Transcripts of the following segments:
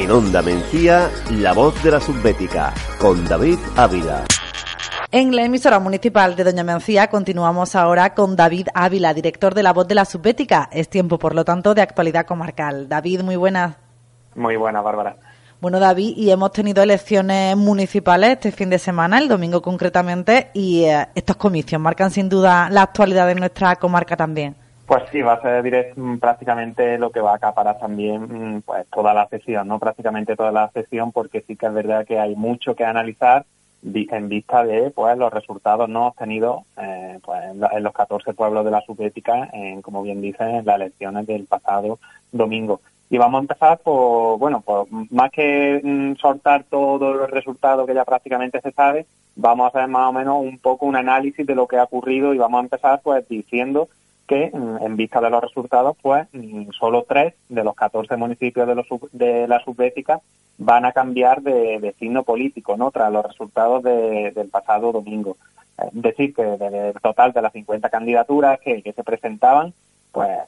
En Onda Mencía, la voz de la subbética, con David Ávila. En la emisora municipal de Doña Mencía continuamos ahora con David Ávila, director de La Voz de la Subbética. Es tiempo, por lo tanto, de actualidad comarcal. David, muy buenas. Muy buenas, Bárbara. Bueno, David, y hemos tenido elecciones municipales este fin de semana, el domingo concretamente, y eh, estos comicios marcan sin duda la actualidad de nuestra comarca también. Pues sí, va a ser mm, prácticamente lo que va a acaparar también mm, pues toda la sesión, no prácticamente toda la sesión, porque sí que es verdad que hay mucho que analizar en vista de pues los resultados no obtenidos eh, pues, en, los 14 pueblos de la subética, en, como bien dicen, en las elecciones del pasado domingo. Y vamos a empezar por, bueno, pues más que mm, soltar todos los resultados que ya prácticamente se sabe, vamos a hacer más o menos un poco un análisis de lo que ha ocurrido y vamos a empezar pues diciendo que mm, en vista de los resultados, pues mm, solo tres de los 14 municipios de, los, de la subbética van a cambiar de, signo político, ¿no? Tras los resultados del pasado domingo. Es decir, que del total de las 50 candidaturas que, se presentaban, pues,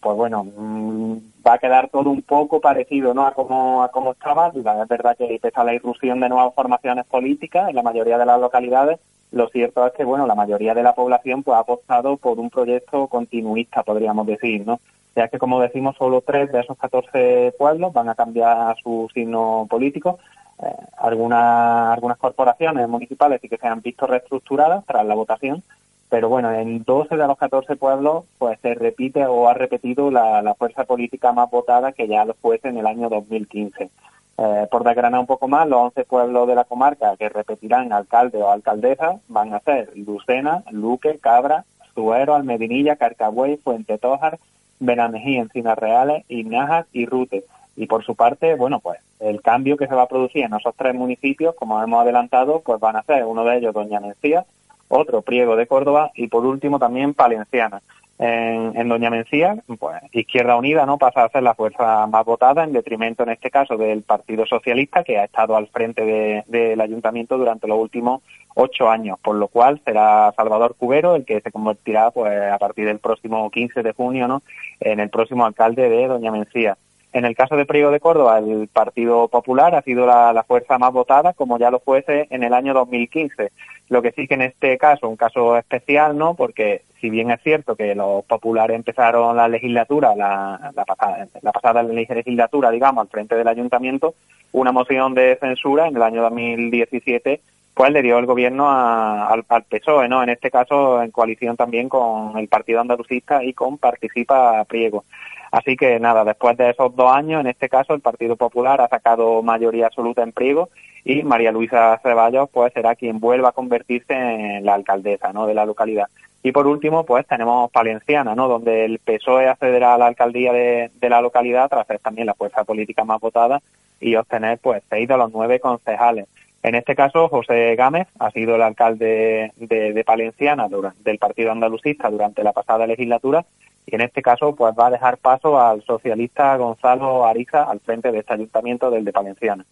pues bueno, mm, va a quedar todo un poco parecido, ¿no? A cómo, a cómo estaba. Es verdad que pese a la irrupción de nuevas formaciones políticas en la mayoría de las localidades, lo cierto es que, bueno, la mayoría de la población pues ha apostado por un proyecto continuista, podríamos decir, ¿no? ya que, como decimos, solo tres de esos 14 pueblos van a cambiar su signo político. Eh, algunas, algunas corporaciones municipales sí que se han visto reestructuradas tras la votación, pero bueno, en 12 de los 14 pueblos pues se repite o ha repetido la, fuerza política más votada que ya lo fuese en el año 2015. Eh, por desgranar un poco más, los 11 pueblos de la comarca que repetirán alcalde o alcaldesa van a ser Lucena, Luque, Cabra, Suero, Almedinilla, Carcabuey, Fuente Tójar, Benamejí, Encinas Reales, Inajas y Rute. Y por su parte, bueno, pues el cambio que se va a producir en esos tres municipios, como hemos adelantado, pues van a ser uno de ellos Doña Mencía, otro Priego de Córdoba y por último también Palenciana. En, Doña Mencía, pues Izquierda Unida no pasa a ser la fuerza más votada en detrimento en este caso del Partido Socialista que ha estado al frente del ayuntamiento durante los últimos ocho años, por lo cual será Salvador Cubero el que se convertirá pues a partir del próximo 15 de junio ¿no? en el próximo alcalde de Doña Mencía. En el caso de Priego de Córdoba, el Partido Popular ha sido la, fuerza más votada, como ya lo fuese en el año 2015. Lo que sí que en este caso, un caso especial, ¿no? Porque si bien es cierto que los populares empezaron la legislatura, la, pasada, la pasada legislatura, digamos, al frente del ayuntamiento, una moción de censura en el año 2017 pues le dio el gobierno al, al, PSOE, ¿no? En este caso en coalición también con el Partido Andalucista y con Participa Priego. Así que nada, después de esos dos años, en este caso el Partido Popular ha sacado mayoría absoluta en Priego y María Luisa Ceballos pues será quien vuelva a convertirse en la alcaldesa de la localidad. Y por último, pues tenemos Palenciana, ¿no? donde el PSOE accederá a la alcaldía de, la localidad tras ser también la fuerza política más votada y obtener pues seis de los nueve concejales. En este caso, José Gámez ha sido el alcalde de, de Palenciana del Partido Andalucista durante la pasada legislatura y en este caso pues va a dejar paso al socialista Gonzalo Ariza al frente de este ayuntamiento del de Palenciana.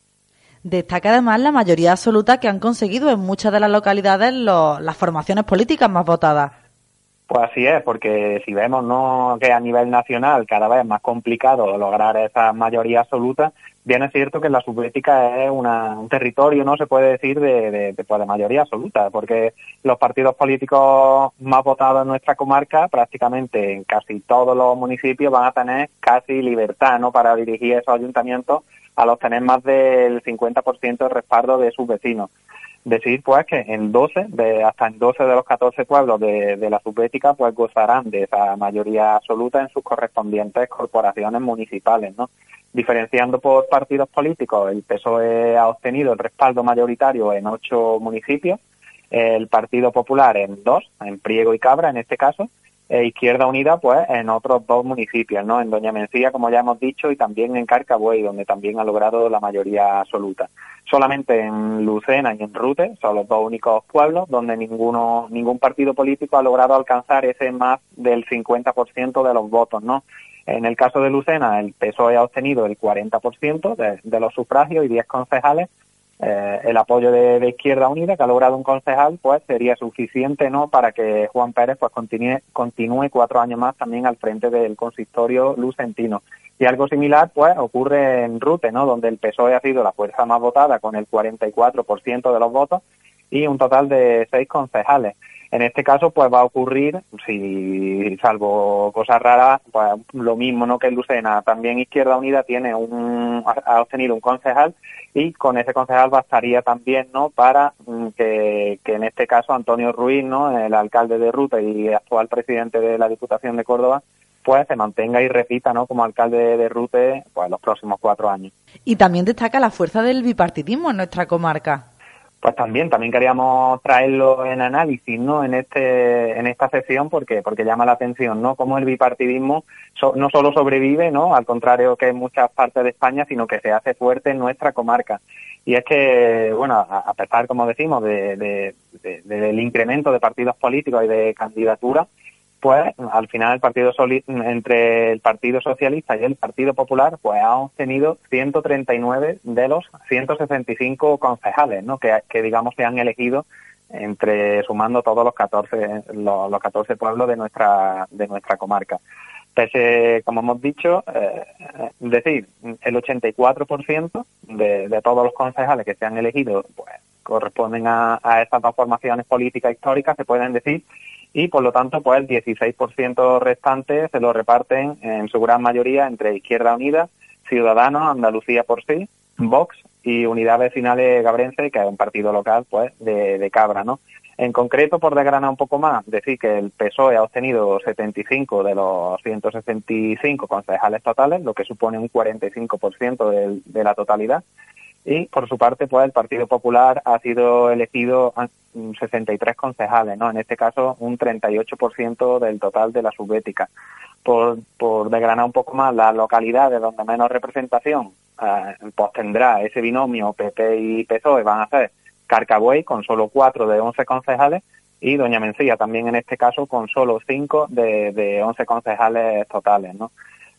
Destaca además la mayoría absoluta que han conseguido en muchas de las localidades las formaciones políticas más votadas. Pues así es, porque si vemos ¿no? que a nivel nacional cada vez es más complicado lograr esa mayoría absoluta, bien es cierto que la subética es un territorio, no se puede decir, de, pues, de, mayoría absoluta, porque los partidos políticos más votados en nuestra comarca, prácticamente en casi todos los municipios, van a tener casi libertad ¿no? para dirigir esos ayuntamientos al obtener más del 50% de respaldo de sus vecinos decir pues que en 12 de hasta en 12 de los 14 pueblos de, la subética pues gozarán de esa mayoría absoluta en sus correspondientes corporaciones municipales no diferenciando por partidos políticos el PSOE ha obtenido el respaldo mayoritario en ocho municipios el Partido Popular en dos en Priego y Cabra en este caso e Izquierda Unida pues en otros dos municipios, ¿no? En Doña Mencía, como ya hemos dicho, y también en Carcabuey, donde también ha logrado la mayoría absoluta. Solamente en Lucena y en Rute son los dos únicos pueblos donde ninguno, ningún partido político ha logrado alcanzar ese más del 50% de los votos, ¿no? En el caso de Lucena, el PSOE ha obtenido el 40% de, de los sufragios y 10 concejales, eh, el apoyo de, Izquierda Unida que ha logrado un concejal, pues sería suficiente, ¿no? Para que Juan Pérez pues continúe, continúe cuatro años más también al frente del consistorio lucentino. Y algo similar, pues, ocurre en Rute, ¿no? Donde el PSOE ha sido la fuerza más votada con el 44% de los votos y un total de seis concejales. En este caso, pues va a ocurrir, si salvo cosas raras, pues lo mismo ¿no? que en Lucena. También Izquierda Unida tiene un, ha obtenido un concejal y con ese concejal bastaría también no para mm, que, que en este caso Antonio Ruiz, ¿no? el alcalde de Ruta y actual presidente de la Diputación de Córdoba, pues se mantenga y repita ¿no? como alcalde de Rute pues, los próximos cuatro años. Y también destaca la fuerza del bipartidismo en nuestra comarca pues también también queríamos traerlo en análisis no en este en esta sesión porque porque llama la atención no cómo el bipartidismo no solo sobrevive no al contrario que en muchas partes de España sino que se hace fuerte en nuestra comarca. Y es que bueno a, pesar como decimos de, del incremento de partidos políticos y de candidaturas pues al final el partido entre el Partido Socialista y el Partido Popular pues ha obtenido 139 de los 165 concejales, ¿no? Que, digamos se han elegido entre sumando todos los 14 los, 14 pueblos de nuestra de nuestra comarca. Pese, como hemos dicho, eh, decir, el 84% de, de todos los concejales que se han elegido pues corresponden a estas dos formaciones políticas históricas, se pueden decir y por lo tanto pues el 16% restante se lo reparten en su gran mayoría entre Izquierda Unida, Ciudadanos, Andalucía por sí, Vox y Unidad Vecinales Gabrense, que es un partido local pues de, Cabra, ¿no? En concreto, por desgranar un poco más, decir que el PSOE ha obtenido 75 de los 165 concejales totales, lo que supone un 45% de, de la totalidad, y por su parte pues el Partido Popular ha sido elegido 63 concejales, ¿no? En este caso un 38% del total de la subbética. Por, por desgranar un poco más las localidades donde menos representación eh, pues tendrá ese binomio PP y PSOE van a ser Carcabuey con solo 4 de 11 concejales y Doña Mencía también en este caso con solo 5 de, de 11 concejales totales, ¿no?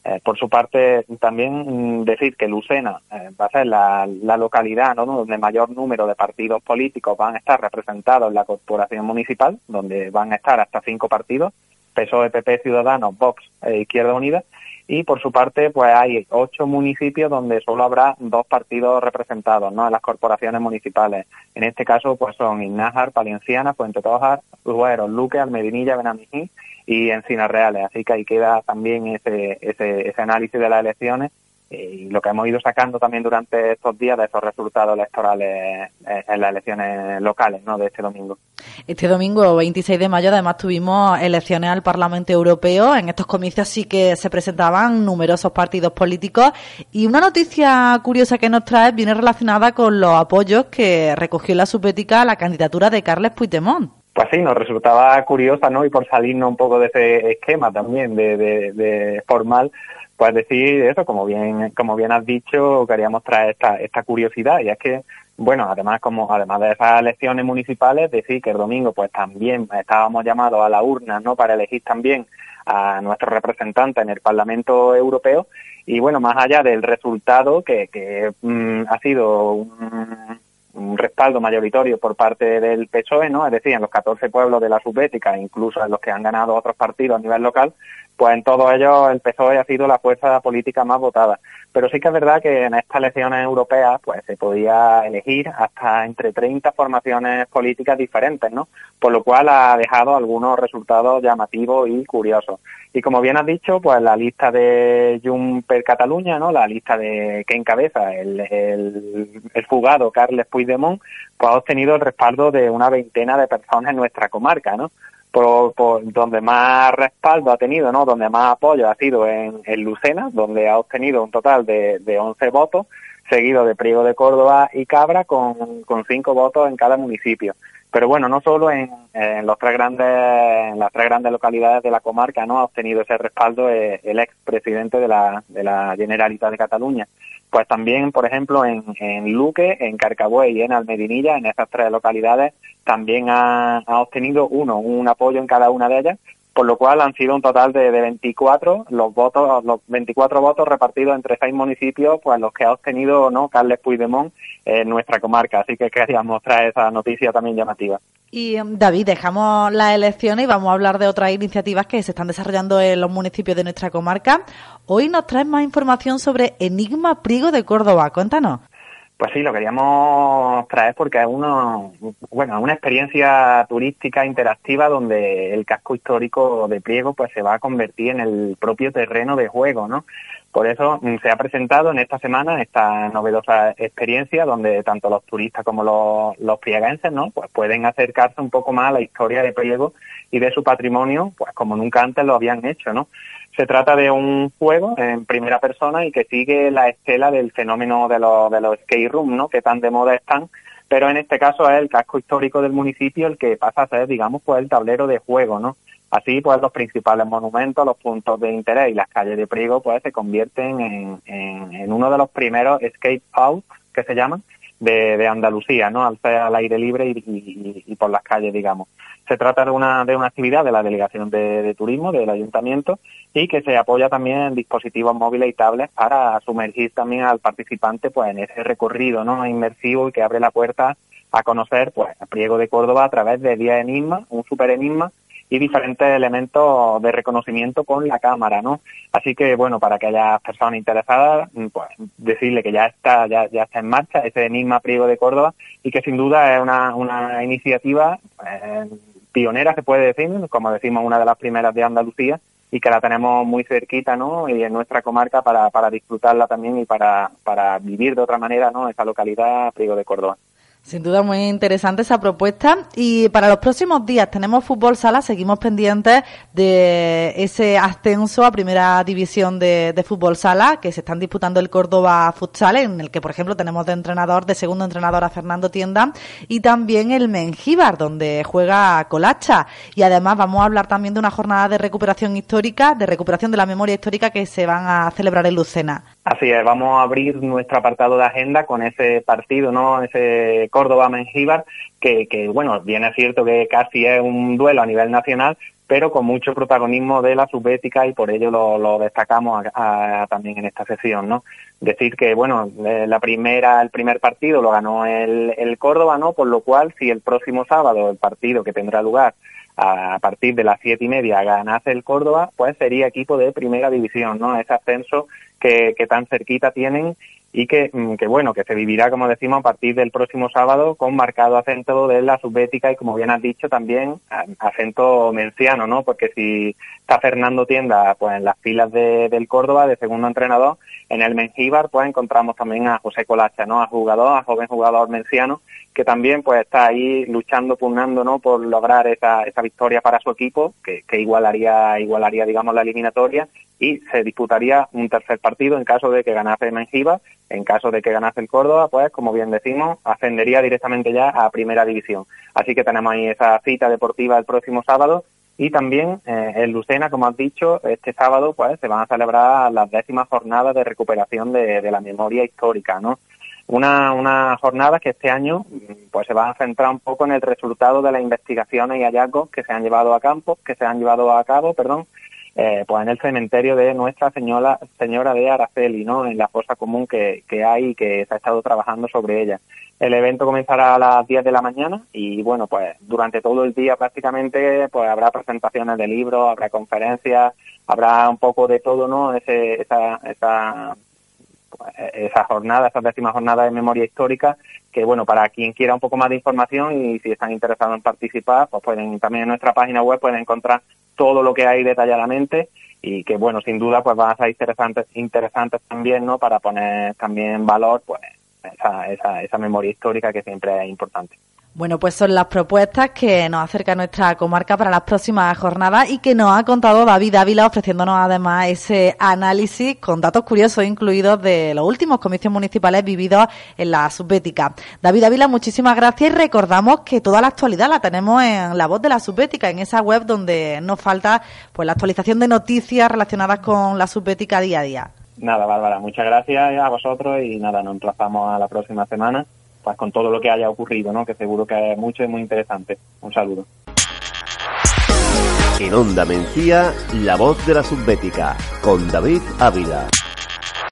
Eh, por su parte, también mm, decir que Lucena eh, va a ser la, localidad donde mayor número de partidos políticos van a estar representados en la corporación municipal, donde van a estar hasta cinco partidos, PSOE, PP, Ciudadanos, Vox e Izquierda Unida, y por su parte pues hay ocho municipios donde solo habrá dos partidos representados ¿no? en las corporaciones municipales. En este caso pues son Innájar, Palenciana, Puente Tojar, Duero, Luque, Almedinilla, Benamijí y Encinas Reales. Así que ahí queda también ese, ese, ese análisis de las elecciones y lo que hemos ido sacando también durante estos días de esos resultados electorales eh, en las elecciones locales ¿no? de este domingo. Este domingo, 26 de mayo, además tuvimos elecciones al Parlamento Europeo. En estos comicios sí que se presentaban numerosos partidos políticos y una noticia curiosa que nos trae viene relacionada con los apoyos que recogió la subética la candidatura de Carles Puigdemont pues sí, nos resultaba curiosa, ¿no? Y por salirnos un poco de ese esquema también de, de, formal, pues decir eso, como bien, como bien has dicho, queríamos traer esta, esta curiosidad, y es que, bueno, además como, además de esas elecciones municipales, decir que el domingo pues también estábamos llamados a la urna, ¿no? Para elegir también a nuestro representante en el Parlamento Europeo, y bueno, más allá del resultado que, que mm, ha sido un un respaldo mayoritario por parte del PSOE, ¿no? Es decir, en los 14 pueblos de la subbética, incluso en los que han ganado otros partidos a nivel local, pues en todos ellos el PSOE ha sido la fuerza política más votada. Pero sí que es verdad que en estas elecciones europeas pues se podía elegir hasta entre 30 formaciones políticas diferentes, ¿no? Por lo cual ha dejado algunos resultados llamativos y curiosos. Y como bien has dicho, pues la lista de Juncker Cataluña, ¿no? La lista de que encabeza el, el, el fugado Carles Puigdemont, pues ha obtenido el respaldo de una veintena de personas en nuestra comarca, ¿no? Por, donde más respaldo ha tenido, ¿no? Donde más apoyo ha sido en, Lucena, donde ha obtenido un total de, de 11 votos, seguido de Priego de Córdoba y Cabra con, con cinco votos en cada municipio. Pero bueno, no solo en, en, los tres grandes, en las tres grandes localidades de la comarca no ha obtenido ese respaldo eh, el ex presidente de la, de la Generalitat de Cataluña. Pues también, por ejemplo, en, en Luque, en Carcabuey y en Almedinilla, en esas tres localidades, también ha, ha, obtenido uno, un apoyo en cada una de ellas, por lo cual han sido un total de, de 24 los votos, los 24 votos repartidos entre seis municipios, pues los que ha obtenido no Carles Puigdemont en nuestra comarca. Así que queríamos mostrar esa noticia también llamativa. Y em, David, dejamos las elecciones y vamos a hablar de otras iniciativas que se están desarrollando en los municipios de nuestra comarca. Hoy nos traes más información sobre Enigma Priego de Córdoba. Cuéntanos. Pues sí, lo queríamos traer porque es uno, bueno, una experiencia turística interactiva donde el casco histórico de Priego pues se va a convertir en el propio terreno de juego, ¿no? Por eso mm, se ha presentado en esta semana esta novedosa experiencia donde tanto los turistas como los, los prieguenses, ¿no? Pues pueden acercarse un poco más a la historia de Priego y de su patrimonio, pues como nunca antes lo habían hecho, ¿no? Se trata de un juego en primera persona y que sigue la estela del fenómeno de los, de los skate room, ¿no? Que tan de moda están, pero en este caso es el casco histórico del municipio el que pasa a ser, digamos, pues el tablero de juego, ¿no? Así, pues los principales monumentos, los puntos de interés y las calles de Priego, pues se convierten en, en, uno de los primeros skate outs que se llaman de, de Andalucía, ¿no? Al al aire libre y, y, y por las calles, digamos. Se trata de una, de una actividad de la Delegación de, Turismo del Ayuntamiento y que se apoya también en dispositivos móviles y tablets para sumergir también al participante pues en ese recorrido no inmersivo y que abre la puerta a conocer pues a Priego de Córdoba a través de 10 enigmas, un super enigma y diferentes elementos de reconocimiento con la cámara, ¿no? Así que, bueno, para que haya personas interesadas, pues decirle que ya está, ya, ya está en marcha ese Enigma Priego de Córdoba y que sin duda es una, una iniciativa eh, pionera, se puede decir, como decimos, una de las primeras de Andalucía y que la tenemos muy cerquita, ¿no? Y en nuestra comarca para, para disfrutarla también y para, para vivir de otra manera, ¿no? Esa localidad, Priego de Córdoba. Sin duda muy interesante esa propuesta. Y para los próximos días tenemos fútbol sala, seguimos pendientes de ese ascenso a primera división de, fútbol sala que se están disputando el Córdoba Futsal, en el que por ejemplo tenemos de entrenador, de segundo entrenador a Fernando Tienda, y también el Mengíbar, donde juega Colacha. Y además vamos a hablar también de una jornada de recuperación histórica, de recuperación de la memoria histórica que se van a celebrar en Lucena. Así es, vamos a abrir nuestro apartado de agenda con ese partido, ¿no? Ese Córdoba-Mengíbar, que, que, bueno, viene cierto que casi es un duelo a nivel nacional, pero con mucho protagonismo de la subbética y por ello lo, destacamos también en esta sesión, ¿no? Decir que, bueno, eh, la primera, el primer partido lo ganó el, el Córdoba, ¿no? Por lo cual, si el próximo sábado el partido que tendrá lugar a partir de las siete y media ganase el Córdoba, pues sería equipo de primera división, ¿no? Ese ascenso que, que tan cerquita tienen y que, mm, que, bueno, que se vivirá, como decimos, a partir del próximo sábado con marcado acento de la subbética y, como bien has dicho, también acento menciano, ¿no? Porque si está Fernando Tienda, pues en las filas de, del Córdoba, de segundo entrenador, en el Mengíbar, pues encontramos también a José Colacha, ¿no? A jugador, a joven jugador menciano, que también, pues está ahí luchando, pugnando, ¿no? Por lograr esa, esa victoria para su equipo, que, que igualaría, igualaría, digamos, la eliminatoria y se disputaría un tercer partido en caso de que ganase Mengiba, en caso de que ganase el Córdoba, pues como bien decimos, ascendería directamente ya a Primera División. Así que tenemos ahí esa cita deportiva el próximo sábado y también eh, en Lucena, como has dicho, este sábado pues se van a celebrar las décimas jornadas de recuperación de, la memoria histórica, ¿no? Una, una jornada que este año pues se va a centrar un poco en el resultado de las investigaciones y hallazgos que se han llevado a campo, que se han llevado a cabo, perdón, eh, pues en el cementerio de Nuestra Señora, Señora de Araceli, ¿no? En la fosa común que, que hay y que se ha estado trabajando sobre ella. El evento comenzará a las 10 de la mañana y bueno, pues durante todo el día prácticamente pues habrá presentaciones de libros, habrá conferencias, habrá un poco de todo, ¿no? Ese, esa, esa, pues, esa jornada, esa décima jornada de memoria histórica, que bueno, para quien quiera un poco más de información y si están interesados en participar, pues pueden también en nuestra página web pueden encontrar todo lo que hay detalladamente y que bueno sin duda pues van a ser interesantes interesantes también no para poner también en valor pues esa, esa, esa memoria histórica que siempre es importante bueno, pues son las propuestas que nos acerca nuestra comarca para las próximas jornadas y que nos ha contado David Ávila ofreciéndonos además ese análisis con datos curiosos incluidos de los últimos comicios municipales vividos en la subbética. David Ávila, muchísimas gracias y recordamos que toda la actualidad la tenemos en la voz de la subbética, en esa web donde nos falta pues la actualización de noticias relacionadas con la subbética día a día. Nada, Bárbara, muchas gracias a vosotros y nada, nos emplazamos a la próxima semana pues con todo lo que haya ocurrido, ¿no? Que seguro que es mucho y muy interesante. Un saludo. En Onda Mencía, la voz de la subbética, con David Ávila.